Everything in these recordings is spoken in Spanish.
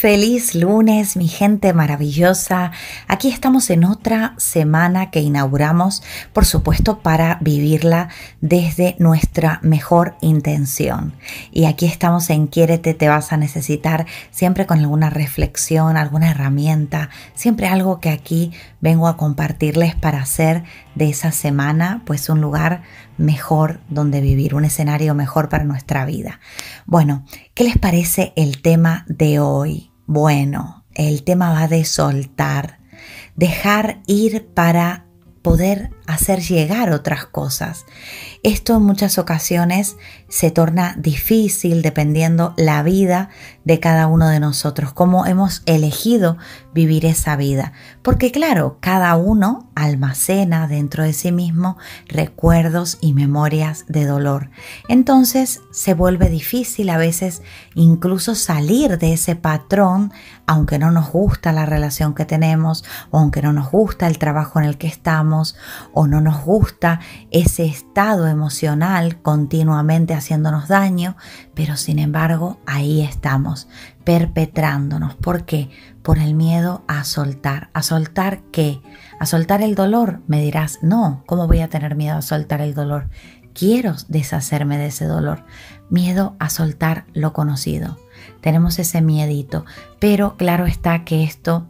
Feliz lunes, mi gente maravillosa. Aquí estamos en otra semana que inauguramos, por supuesto, para vivirla desde nuestra mejor intención. Y aquí estamos en Quiérete, te vas a necesitar, siempre con alguna reflexión, alguna herramienta, siempre algo que aquí vengo a compartirles para hacer de esa semana pues un lugar mejor donde vivir, un escenario mejor para nuestra vida. Bueno, ¿qué les parece el tema de hoy? Bueno, el tema va de soltar, dejar ir para poder hacer llegar otras cosas. Esto en muchas ocasiones se torna difícil dependiendo la vida de cada uno de nosotros, cómo hemos elegido vivir esa vida. Porque claro, cada uno almacena dentro de sí mismo recuerdos y memorias de dolor. Entonces se vuelve difícil a veces incluso salir de ese patrón, aunque no nos gusta la relación que tenemos, o aunque no nos gusta el trabajo en el que estamos, o no nos gusta ese estado emocional continuamente haciéndonos daño, pero sin embargo ahí estamos perpetrándonos. ¿Por qué? Por el miedo a soltar. ¿A soltar qué? ¿A soltar el dolor? Me dirás, no, ¿cómo voy a tener miedo a soltar el dolor? Quiero deshacerme de ese dolor. Miedo a soltar lo conocido. Tenemos ese miedito, pero claro está que esto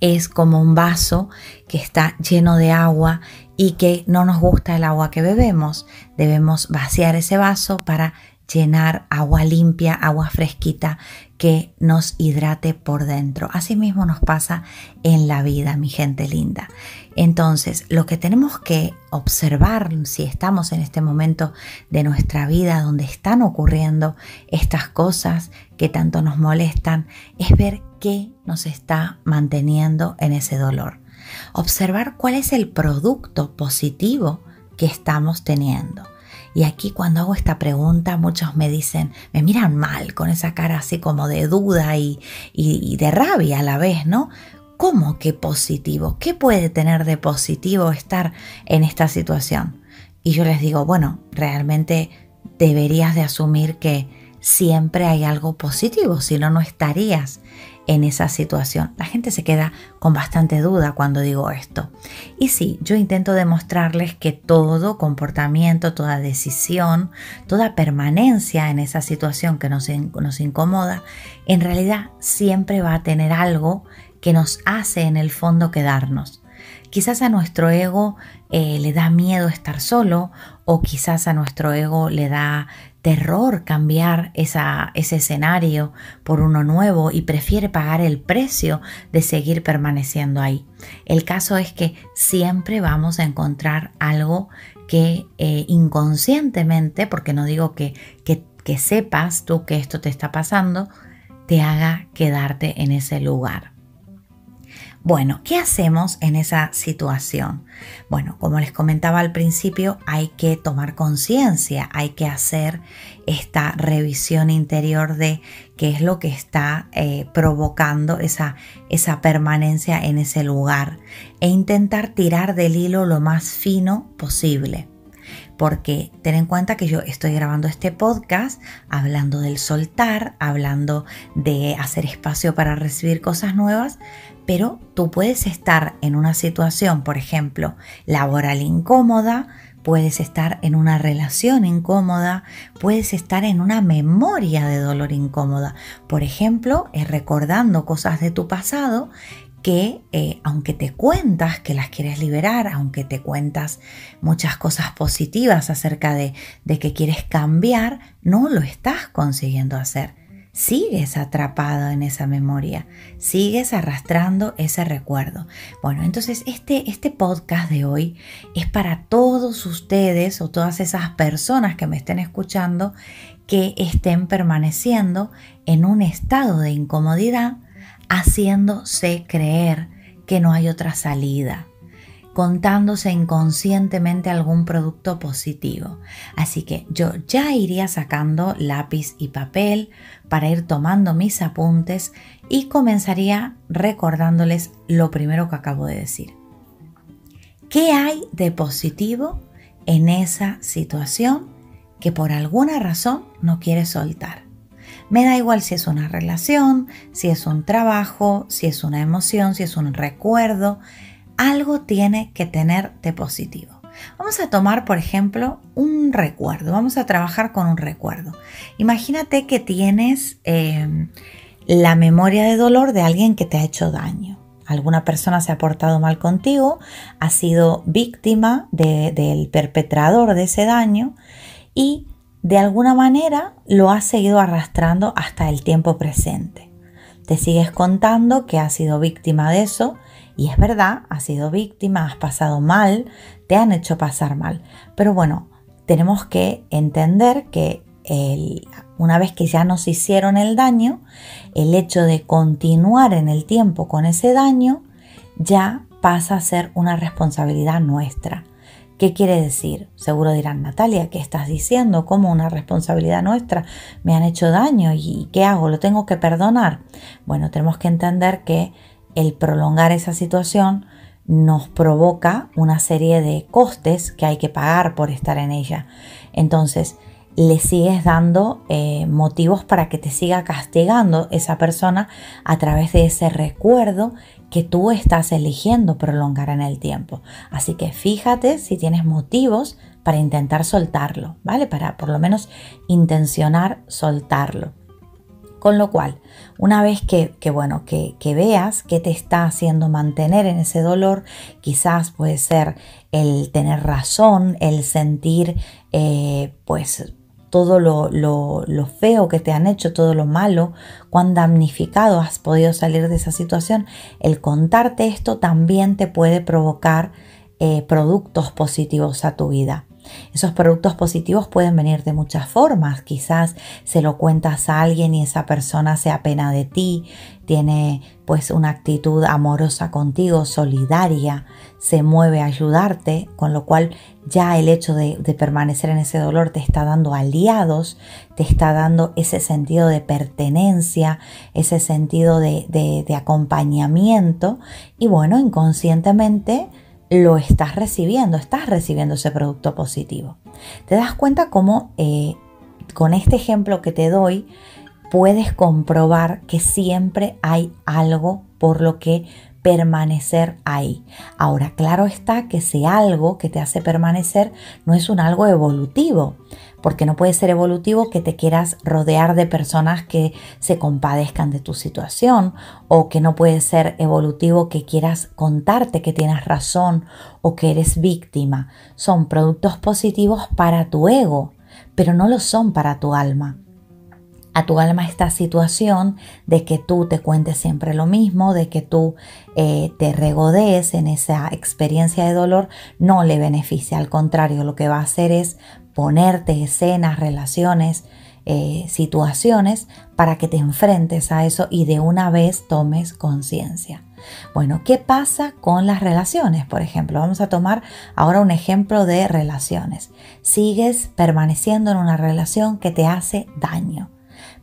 es como un vaso que está lleno de agua y que no nos gusta el agua que bebemos. Debemos vaciar ese vaso para llenar agua limpia, agua fresquita que nos hidrate por dentro. Asimismo nos pasa en la vida, mi gente linda. Entonces, lo que tenemos que observar si estamos en este momento de nuestra vida donde están ocurriendo estas cosas que tanto nos molestan, es ver qué nos está manteniendo en ese dolor. Observar cuál es el producto positivo que estamos teniendo. Y aquí cuando hago esta pregunta, muchos me dicen, me miran mal, con esa cara así como de duda y, de rabia a la vez, ¿no? ¿Cómo que positivo? ¿Qué puede tener de positivo estar en esta situación? Y yo les digo, bueno, realmente deberías de asumir que siempre hay algo positivo, si no, no estarías en esa situación. La gente se queda con bastante duda cuando digo esto. Y sí, yo intento demostrarles que todo comportamiento, toda decisión, toda permanencia en esa situación que nos, nos incomoda, en realidad siempre va a tener algo que nos hace en el fondo quedarnos. Quizás a nuestro ego eh, le da miedo estar solo o quizás a nuestro ego le da terror cambiar ese escenario por uno nuevo y prefiere pagar el precio de seguir permaneciendo ahí. El caso es que siempre vamos a encontrar algo que eh, inconscientemente, porque no digo que, que, que sepas tú que esto te está pasando, te haga quedarte en ese lugar. Bueno, ¿qué hacemos en esa situación? Bueno, como les comentaba al principio, hay que tomar conciencia, hay que hacer esta revisión interior de qué es lo que está eh, provocando esa, esa permanencia en ese lugar e intentar tirar del hilo lo más fino posible porque ten en cuenta que yo estoy grabando este podcast hablando del soltar, hablando de hacer espacio para recibir cosas nuevas, pero tú puedes estar en una situación, por ejemplo, laboral incómoda, puedes estar en una relación incómoda, puedes estar en una memoria de dolor incómoda. Por ejemplo, eh, recordando cosas de tu pasado que eh, aunque te cuentas que las quieres liberar, aunque te cuentas muchas cosas positivas acerca de, de que quieres cambiar, no lo estás consiguiendo hacer sigues atrapado en esa memoria, sigues arrastrando ese recuerdo. Bueno, entonces este, este podcast de hoy es para todos ustedes o todas esas personas que me estén escuchando que estén permaneciendo en un estado de incomodidad, haciéndose creer que no hay otra salida contándose inconscientemente algún producto positivo. Así que yo ya iría sacando lápiz y papel para ir tomando mis apuntes y comenzaría recordándoles lo primero que acabo de decir. ¿Qué hay de positivo en esa situación que por alguna razón no quieres soltar? Me da igual si es una relación, si es un trabajo, si es una emoción, si es un recuerdo, algo tiene que tener de positivo. Vamos a tomar, por ejemplo, un recuerdo. Vamos a trabajar con un recuerdo. Imagínate que tienes eh, la memoria de dolor de alguien que te ha hecho daño. Alguna persona se ha portado mal contigo, ha sido víctima del perpetrador de ese daño y de alguna manera lo has seguido arrastrando hasta el tiempo presente. Te sigues contando que has sido víctima de eso y es verdad, has sido víctima, has pasado mal, te han hecho pasar mal. Pero bueno, tenemos que entender que una vez que ya nos hicieron el daño, el hecho de continuar en el tiempo con ese daño ya pasa a ser una responsabilidad nuestra. ¿Qué quiere decir? Seguro dirán, Natalia, ¿qué estás diciendo? ¿Cómo una responsabilidad nuestra? Me han hecho daño y ¿qué hago? ¿Lo tengo que perdonar? Bueno, tenemos que entender que el prolongar esa situación nos provoca una serie de costes que hay que pagar por estar en ella. Entonces, le sigues dando eh, motivos para que te siga castigando esa persona a través de ese recuerdo que tú estás eligiendo prolongar en el tiempo. Así que fíjate si tienes motivos para intentar soltarlo, ¿vale? Para por lo menos intencionar soltarlo. Con lo cual, una vez que, bueno, que, veas qué te está haciendo mantener en ese dolor, quizás puede ser el tener razón, el sentir eh, pues todo lo, feo que te han hecho, todo lo malo, cuán damnificado has podido salir de esa situación, el contarte esto también te puede provocar eh, productos positivos a tu vida. Esos productos positivos pueden venir de muchas formas. Quizás se lo cuentas a alguien y esa persona se apena de ti, tiene pues una actitud amorosa contigo, solidaria, se mueve a ayudarte, con lo cual ya el hecho de, permanecer en ese dolor te está dando aliados, te está dando ese sentido de pertenencia, ese sentido de, de acompañamiento y bueno, inconscientemente lo estás recibiendo, estás recibiendo ese producto positivo. Te das cuenta cómo eh, con este ejemplo que te doy puedes comprobar que siempre hay algo por lo que permanecer ahí. Ahora, claro está que si algo que te hace permanecer no es un algo evolutivo, porque no puede ser evolutivo que te quieras rodear de personas que se compadezcan de tu situación, o que no puede ser evolutivo que quieras contarte que tienes razón o que eres víctima. Son productos positivos para tu ego, pero no lo son para tu alma a tu alma esta situación de que tú te cuentes siempre lo mismo, de que tú eh, te regodees en esa experiencia de dolor, no le beneficia. Al contrario, lo que va a hacer es ponerte escenas, relaciones, eh, situaciones para que te enfrentes a eso y de una vez tomes conciencia. Bueno, ¿qué pasa con las relaciones? Por ejemplo, vamos a tomar ahora un ejemplo de relaciones. Sigues permaneciendo en una relación que te hace daño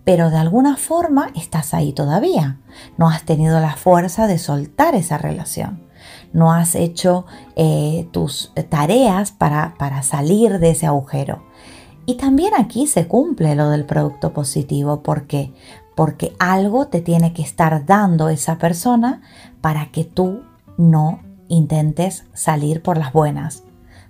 pero de alguna forma estás ahí todavía. No has tenido la fuerza de soltar esa relación. No has hecho eh, tus tareas para, para salir de ese agujero. Y también aquí se cumple lo del producto positivo. ¿Por qué? Porque algo te tiene que estar dando esa persona para que tú no intentes salir por las buenas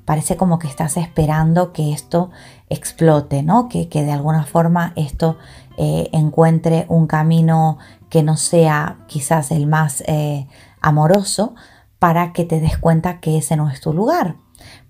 parece como que estás esperando que esto explote, ¿no? Que, de alguna forma esto eh, encuentre un camino que no sea quizás el más eh, amoroso para que te des cuenta que ese no es tu lugar.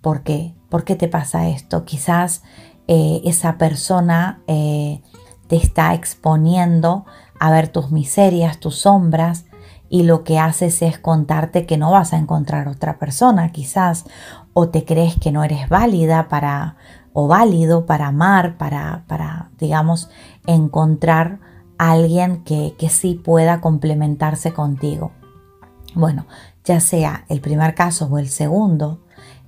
¿Por qué? ¿Por qué te pasa esto? Quizás eh, esa persona te está exponiendo a ver tus miserias, tus sombras, y lo que haces es contarte que no vas a encontrar otra persona quizás o te crees que no eres válida para o válido para amar, para, para digamos, encontrar a alguien que, que sí pueda complementarse contigo. Bueno, ya sea el primer caso o el segundo,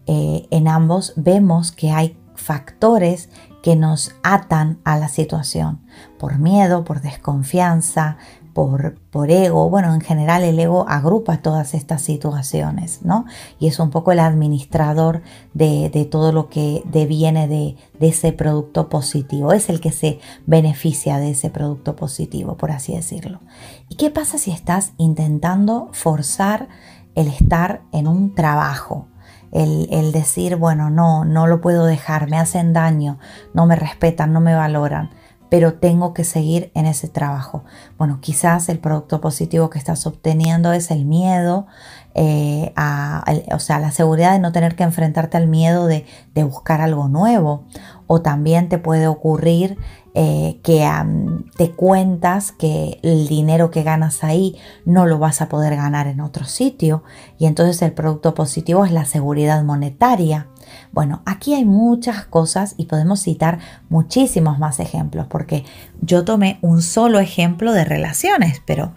eh, en ambos vemos que hay factores que nos atan a la situación por miedo, por desconfianza, por, por, ego. Bueno, en general el ego agrupa todas estas situaciones, ¿no? Y es un poco el administrador de, todo lo que deviene de, de, ese producto positivo. Es el que se beneficia de ese producto positivo, por así decirlo. ¿Y qué pasa si estás intentando forzar el estar en un trabajo? El, el decir, bueno, no, no lo puedo dejar, me hacen daño, no me respetan, no me valoran pero tengo que seguir en ese trabajo. Bueno, quizás el producto positivo que estás obteniendo es el miedo, eh, a, o sea, la seguridad de no tener que enfrentarte al miedo de, buscar algo nuevo. O también te puede ocurrir eh, que te cuentas que el dinero que ganas ahí no lo vas a poder ganar en otro sitio y entonces el producto positivo es la seguridad monetaria. Bueno, aquí hay muchas cosas y podemos citar muchísimos más ejemplos porque yo tomé un solo ejemplo de relaciones, pero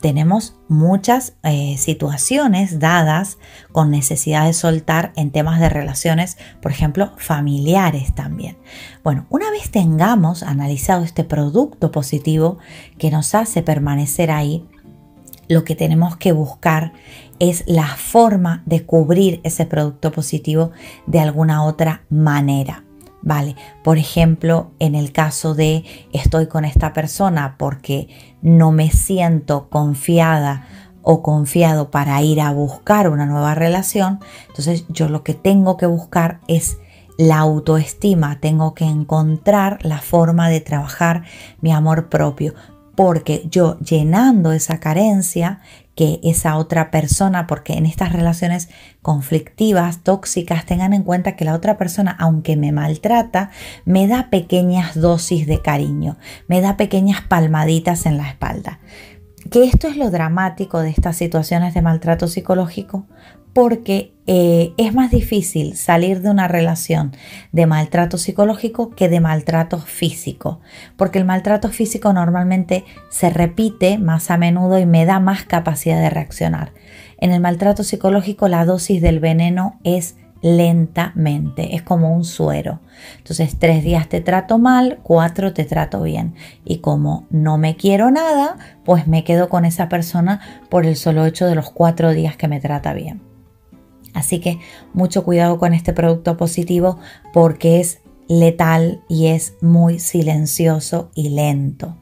tenemos muchas eh, situaciones dadas con necesidad de soltar en temas de relaciones, por ejemplo, familiares también. Bueno, una vez tengamos analizado este producto positivo que nos hace permanecer ahí, lo que tenemos que buscar es la forma de cubrir ese producto positivo de alguna otra manera. Vale, por ejemplo, en el caso de estoy con esta persona porque no me siento confiada o confiado para ir a buscar una nueva relación, entonces yo lo que tengo que buscar es la autoestima, tengo que encontrar la forma de trabajar mi amor propio, porque yo llenando esa carencia que esa otra persona, porque en estas relaciones conflictivas, tóxicas, tengan en cuenta que la otra persona, aunque me maltrata, me da pequeñas dosis de cariño, me da pequeñas palmaditas en la espalda. Que esto es lo dramático de estas situaciones de maltrato psicológico, porque eh, es más difícil salir de una relación de maltrato psicológico que de maltrato físico, porque el maltrato físico normalmente se repite más a menudo y me da más capacidad de reaccionar. En el maltrato psicológico la dosis del veneno es lentamente, es como un suero. Entonces, tres días te trato mal, cuatro te trato bien. Y como no me quiero nada, pues me quedo con esa persona por el solo hecho de los cuatro días que me trata bien. Así que mucho cuidado con este producto positivo porque es letal y es muy silencioso y lento.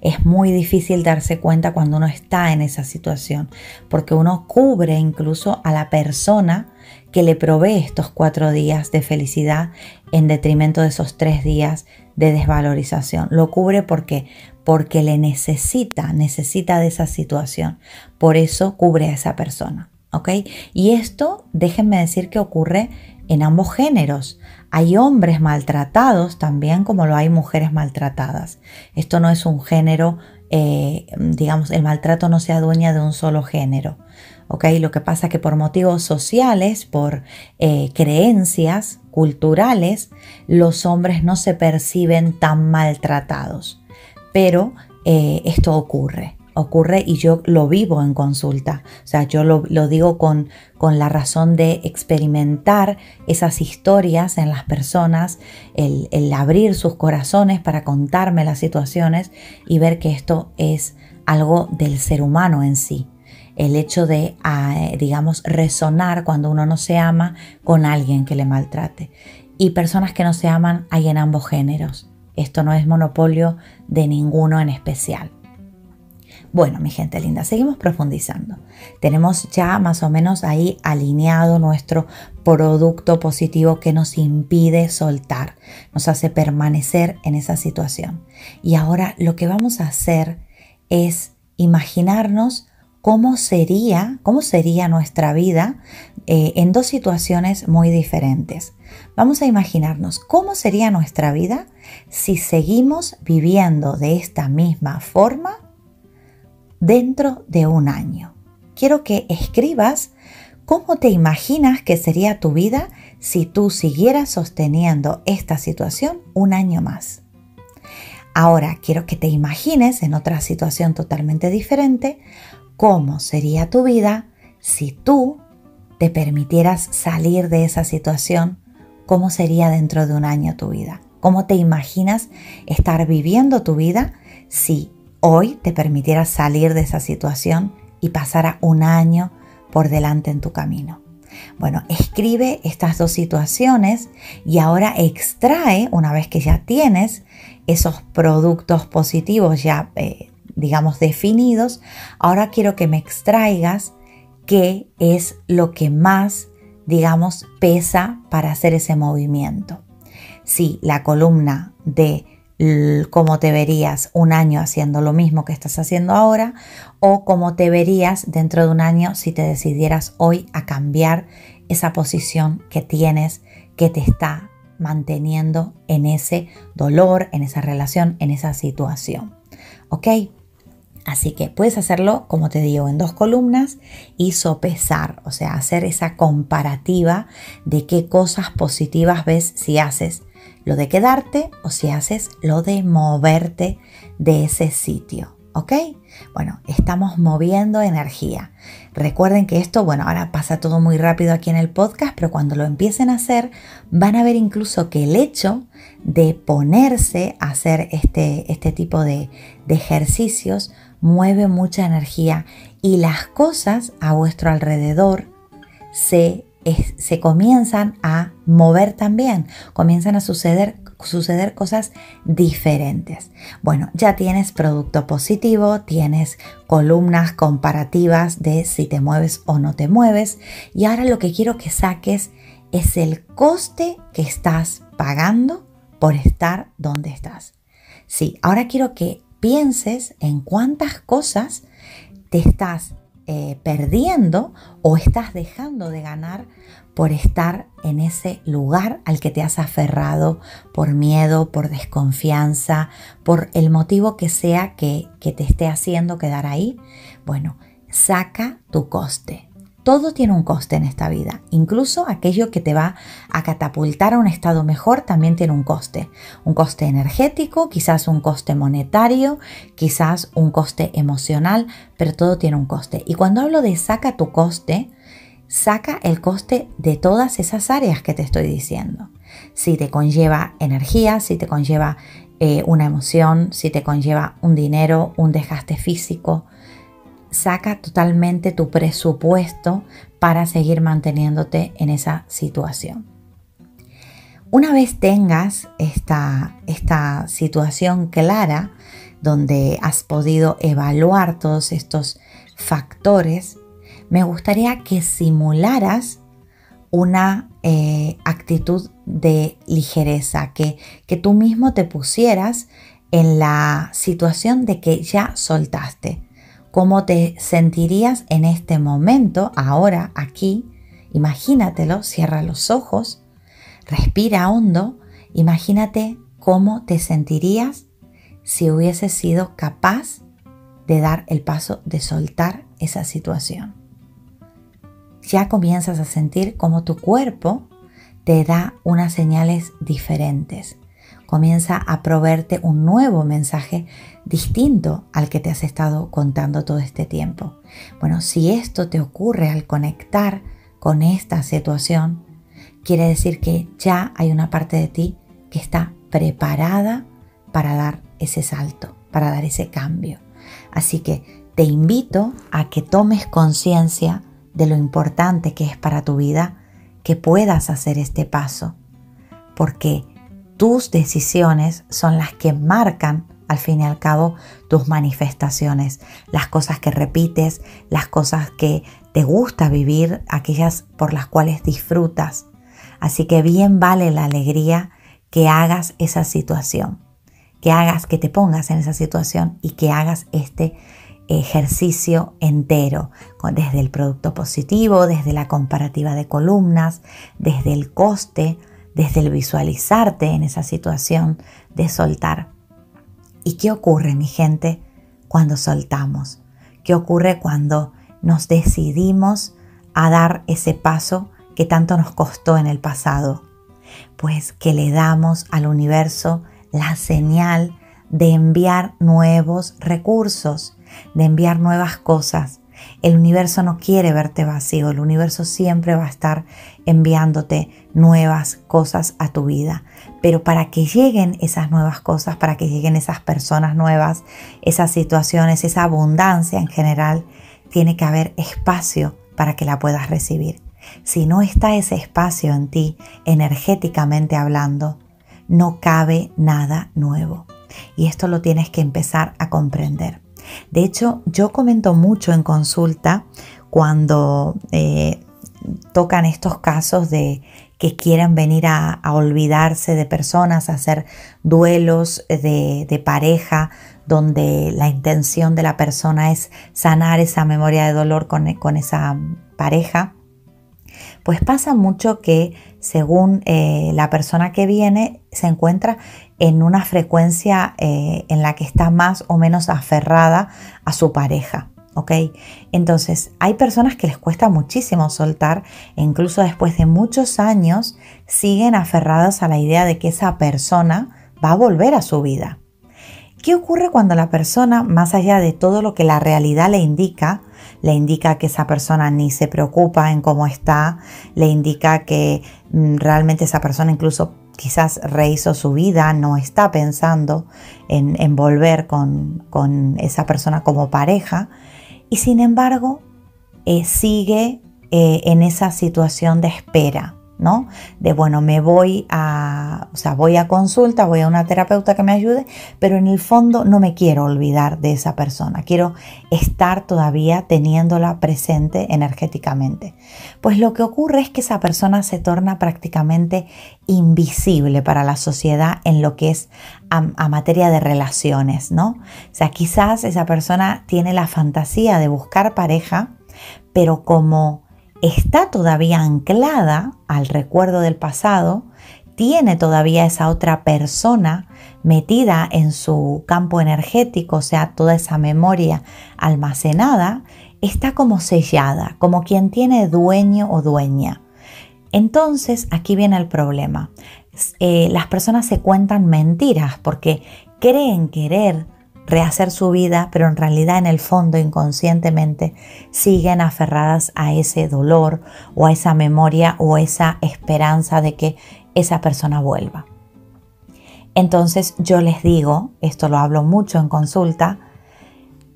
Es muy difícil darse cuenta cuando uno está en esa situación, porque uno cubre incluso a la persona que le provee estos cuatro días de felicidad en detrimento de esos tres días de desvalorización. Lo cubre porque porque le necesita, necesita de esa situación. Por eso cubre a esa persona. ¿Ok? Y esto, déjenme decir que ocurre en ambos géneros. Hay hombres maltratados también como lo hay mujeres maltratadas. Esto no es un género, eh, digamos, el maltrato no se adueña de un solo género. ¿ok? Lo que pasa es que por motivos sociales, por eh, creencias culturales, los hombres no se perciben tan maltratados. Pero eh, esto ocurre ocurre y yo lo vivo en consulta. O sea, yo lo, digo con, con, la razón de experimentar esas historias en las personas, el, el, abrir sus corazones para contarme las situaciones y ver que esto es algo del ser humano en sí. El hecho de, ah, digamos, resonar cuando uno no se ama con alguien que le maltrate. Y personas que no se aman hay en ambos géneros. Esto no es monopolio de ninguno en especial. Bueno, mi gente linda, seguimos profundizando. Tenemos ya más o menos ahí alineado nuestro producto positivo que nos impide soltar, nos hace permanecer en esa situación. Y ahora lo que vamos a hacer es imaginarnos cómo sería, cómo sería nuestra vida eh, en dos situaciones muy diferentes. Vamos a imaginarnos cómo sería nuestra vida si seguimos viviendo de esta misma forma dentro de un año. Quiero que escribas cómo te imaginas que sería tu vida si tú siguieras sosteniendo esta situación un año más. Ahora quiero que te imagines en otra situación totalmente diferente cómo sería tu vida si tú te permitieras salir de esa situación, cómo sería dentro de un año tu vida. ¿Cómo te imaginas estar viviendo tu vida si hoy te permitieras salir de esa situación y pasara un año por delante en tu camino. Bueno, escribe estas dos situaciones y ahora extrae, una vez que ya tienes esos productos positivos ya, eh, digamos, definidos, ahora quiero que me extraigas qué es lo que más, digamos, pesa para hacer ese movimiento. Si la columna de cómo te verías un año haciendo lo mismo que estás haciendo ahora o cómo te verías dentro de un año si te decidieras hoy a cambiar esa posición que tienes que te está manteniendo en ese dolor, en esa relación, en esa situación. ¿Ok? Así que puedes hacerlo, como te digo, en dos columnas y sopesar, o sea, hacer esa comparativa de qué cosas positivas ves si haces lo de quedarte o si haces lo de moverte de ese sitio. ¿Ok? Bueno, estamos moviendo energía. Recuerden que esto, bueno, ahora pasa todo muy rápido aquí en el podcast, pero cuando lo empiecen a hacer, van a ver incluso que el hecho de ponerse a hacer este, este tipo de, de ejercicios mueve mucha energía y las cosas a vuestro alrededor se se comienzan a mover también, comienzan a suceder, suceder cosas diferentes. Bueno, ya tienes producto positivo, tienes columnas comparativas de si te mueves o no te mueves y ahora lo que quiero que saques es el coste que estás pagando por estar donde estás. Sí, ahora quiero que pienses en cuántas cosas te estás eh, perdiendo o estás dejando de ganar por estar en ese lugar al que te has aferrado por miedo, por desconfianza, por el motivo que sea que, que te esté haciendo quedar ahí. Bueno, saca tu coste. Todo tiene un coste en esta vida, incluso aquello que te va a catapultar a un estado mejor también tiene un coste. Un coste energético, quizás un coste monetario, quizás un coste emocional, pero todo tiene un coste. Y cuando hablo de saca tu coste, saca el coste de todas esas áreas que te estoy diciendo. Si te conlleva energía, si te conlleva eh, una emoción, si te conlleva un dinero, un desgaste físico, saca totalmente tu presupuesto para seguir manteniéndote en esa situación. Una vez tengas esta, esta situación clara, donde has podido evaluar todos estos factores, me gustaría que simularas una eh, actitud de ligereza, que, que tú mismo te pusieras en la situación de que ya soltaste, cómo te sentirías en este momento, ahora, aquí. Imagínatelo, cierra los ojos, respira hondo, imagínate cómo te sentirías si hubieses sido capaz de dar el paso de soltar esa situación. Ya comienzas a sentir cómo tu cuerpo te da unas señales diferentes comienza a proveerte un nuevo mensaje distinto al que te has estado contando todo este tiempo. Bueno, si esto te ocurre al conectar con esta situación, quiere decir que ya hay una parte de ti que está preparada para dar ese salto, para dar ese cambio. Así que te invito a que tomes conciencia de lo importante que es para tu vida que puedas hacer este paso, porque tus decisiones son las que marcan al fin y al cabo tus manifestaciones, las cosas que repites, las cosas que te gusta vivir, aquellas por las cuales disfrutas. Así que bien vale la alegría que hagas esa situación, que hagas, que te pongas en esa situación y que hagas este ejercicio entero, desde el producto positivo, desde la comparativa de columnas, desde el coste, desde el visualizarte en esa situación de soltar. ¿Y qué ocurre, mi gente, cuando soltamos? ¿Qué ocurre cuando nos decidimos a dar ese paso que tanto nos costó en el pasado? Pues que le damos al universo la señal de enviar nuevos recursos, de enviar nuevas cosas. El universo no quiere verte vacío, el universo siempre va a estar enviándote nuevas cosas a tu vida. Pero para que lleguen esas nuevas cosas, para que lleguen esas personas nuevas, esas situaciones, esa abundancia en general, tiene que haber espacio para que la puedas recibir. Si no está ese espacio en ti, energéticamente hablando, no cabe nada nuevo. Y esto lo tienes que empezar a comprender. De hecho, yo comento mucho en consulta cuando eh, tocan estos casos de que quieren venir a, olvidarse de personas, a hacer duelos de, pareja, donde la intención de la persona es sanar esa memoria de dolor con, con esa pareja. Pues pasa mucho que según eh, la persona que viene se encuentra en una frecuencia eh, en la que está más o menos aferrada a su pareja. ¿Ok? Entonces, hay personas que les cuesta muchísimo soltar e incluso después de muchos años siguen aferradas a la idea de que esa persona va a volver a su vida. ¿Qué ocurre cuando la persona, más allá de todo lo que la realidad le indica, le indica que esa persona ni se preocupa en cómo está, le indica que mm, realmente esa persona incluso quizás rehizo su vida, no está pensando en, volver con, esa persona como pareja y sin embargo eh, sigue eh, en esa situación de espera. ¿No? De bueno, me voy a, o sea, voy a consulta, voy a una terapeuta que me ayude, pero en el fondo no me quiero olvidar de esa persona, quiero estar todavía teniéndola presente energéticamente. Pues lo que ocurre es que esa persona se torna prácticamente invisible para la sociedad en lo que es a, materia de relaciones, ¿no? O sea, quizás esa persona tiene la fantasía de buscar pareja, pero como está todavía anclada al recuerdo del pasado, tiene todavía esa otra persona metida en su campo energético, o sea, toda esa memoria almacenada, está como sellada, como quien tiene dueño o dueña. Entonces, aquí viene el problema. Eh, las personas se cuentan mentiras porque creen querer rehacer su vida, pero en realidad en el fondo inconscientemente siguen aferradas a ese dolor o a esa memoria o esa esperanza de que esa persona vuelva. Entonces yo les digo, esto lo hablo mucho en consulta,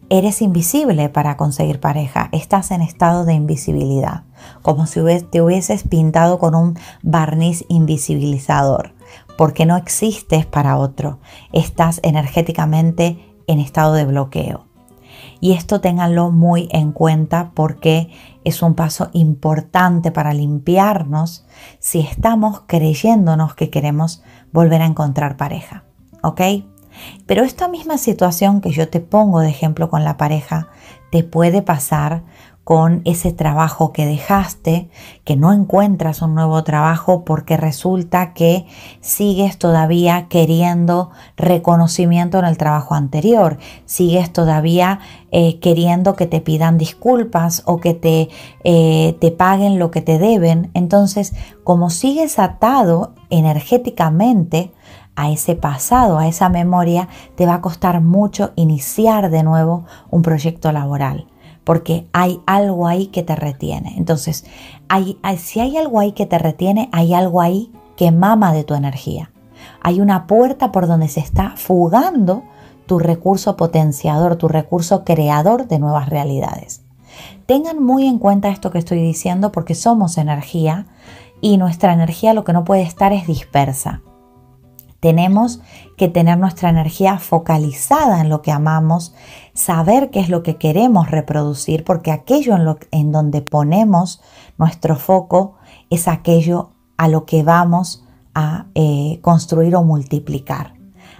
eres invisible para conseguir pareja, estás en estado de invisibilidad, como si te hubieses pintado con un barniz invisibilizador, porque no existes para otro, estás energéticamente en estado de bloqueo. Y esto ténganlo muy en cuenta porque es un paso importante para limpiarnos si estamos creyéndonos que queremos volver a encontrar pareja. ¿Ok? Pero esta misma situación que yo te pongo de ejemplo con la pareja te puede pasar con ese trabajo que dejaste, que no encuentras un nuevo trabajo porque resulta que sigues todavía queriendo reconocimiento en el trabajo anterior, sigues todavía eh, queriendo que te pidan disculpas o que te, eh, te paguen lo que te deben. Entonces, como sigues atado energéticamente, a ese pasado, a esa memoria, te va a costar mucho iniciar de nuevo un proyecto laboral porque hay algo ahí que te retiene. Entonces, si hay algo ahí que te retiene, hay algo ahí que mama de tu energía. Hay una puerta por donde se está fugando tu recurso potenciador, tu recurso creador de nuevas realidades. Tengan muy en cuenta esto que estoy diciendo porque somos energía y nuestra energía lo que no puede estar es dispersa Tenemos que tener nuestra energía focalizada en lo que amamos, saber qué es lo que queremos reproducir, porque aquello en, donde ponemos nuestro foco es aquello a lo que vamos a eh, construir o multiplicar.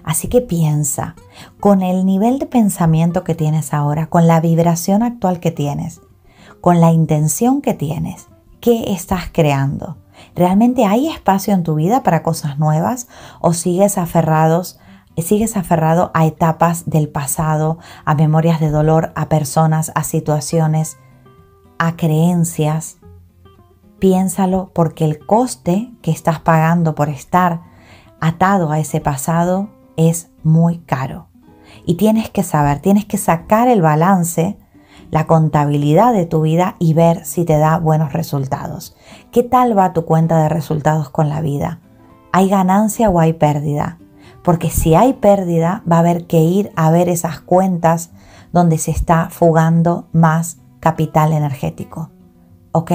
Así que piensa, con el nivel de pensamiento que tienes ahora, con la vibración actual que tienes, con la intención que tienes, ¿qué estás creando? ¿Realmente hay espacio en tu vida para cosas nuevas o sigues aferrados sigues aferrado a etapas del pasado, a memorias de dolor, a personas, a situaciones, a creencias? Piénsalo porque el coste que estás pagando por estar atado a ese pasado es muy caro. Y tienes que saber, tienes que sacar el balance la contabilidad de tu vida y ver si te da buenos resultados. ¿Qué tal va tu cuenta de resultados con la vida? ¿Hay ganancia o hay pérdida? Porque si hay pérdida, va a haber que ir a ver esas cuentas donde se está fugando más capital energético. ¿Ok?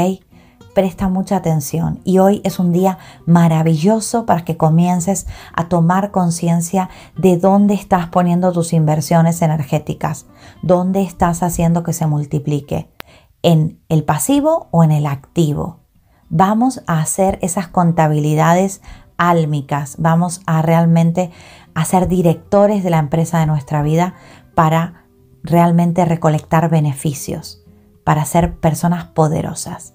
presta mucha atención y hoy es un día maravilloso para que comiences a tomar conciencia de dónde estás poniendo tus inversiones energéticas, dónde estás haciendo que se multiplique, en el pasivo o en el activo. Vamos a hacer esas contabilidades álmicas, vamos a realmente a ser directores de la empresa de nuestra vida para realmente recolectar beneficios, para ser personas poderosas.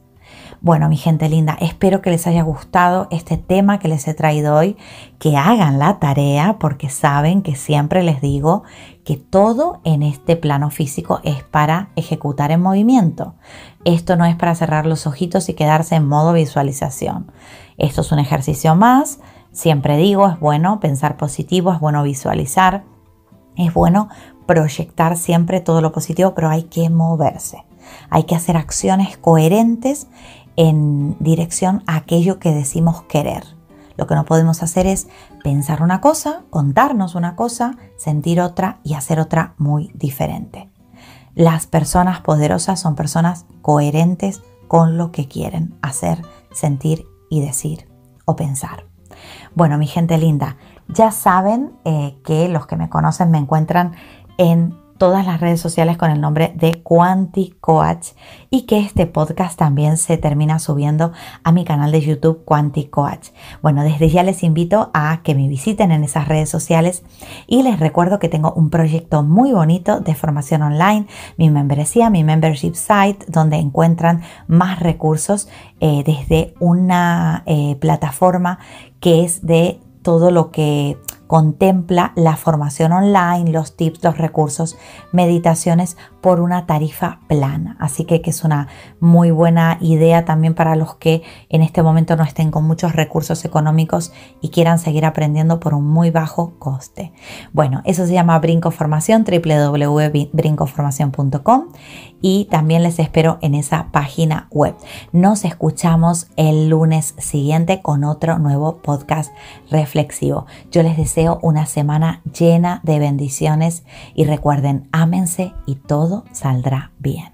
Bueno, mi gente linda, espero que les haya gustado este tema que les he traído hoy, que hagan la tarea porque saben que siempre les digo que todo en este plano físico es para ejecutar en movimiento. Esto no es para cerrar los ojitos y quedarse en modo visualización. Esto es un ejercicio más. Siempre digo, es bueno pensar positivo, es bueno visualizar, es bueno proyectar siempre todo lo positivo, pero hay que moverse. Hay que hacer acciones coherentes en dirección a aquello que decimos querer. Lo que no podemos hacer es pensar una cosa, contarnos una cosa, sentir otra y hacer otra muy diferente. Las personas poderosas son personas coherentes con lo que quieren hacer, sentir y decir o pensar. Bueno, mi gente linda, ya saben eh, que los que me conocen me encuentran en todas las redes sociales con el nombre de Coach y que este podcast también se termina subiendo a mi canal de YouTube Coach. Bueno, desde ya les invito a que me visiten en esas redes sociales y les recuerdo que tengo un proyecto muy bonito de formación online, mi membresía, mi membership site, donde encuentran más recursos eh, desde una eh, plataforma que es de todo lo que contempla la formación online, los tips, los recursos, meditaciones por una tarifa plana. Así que, es una muy buena idea también para los que en este momento no estén con muchos recursos económicos y quieran seguir aprendiendo por un muy bajo coste. Bueno, eso se llama Brinco Formación, www.brincoformación.com y también les espero en esa página web. Nos escuchamos el lunes siguiente con otro nuevo podcast reflexivo. Yo les deseo una semana llena de bendiciones y recuerden, ámense y saldrá bien.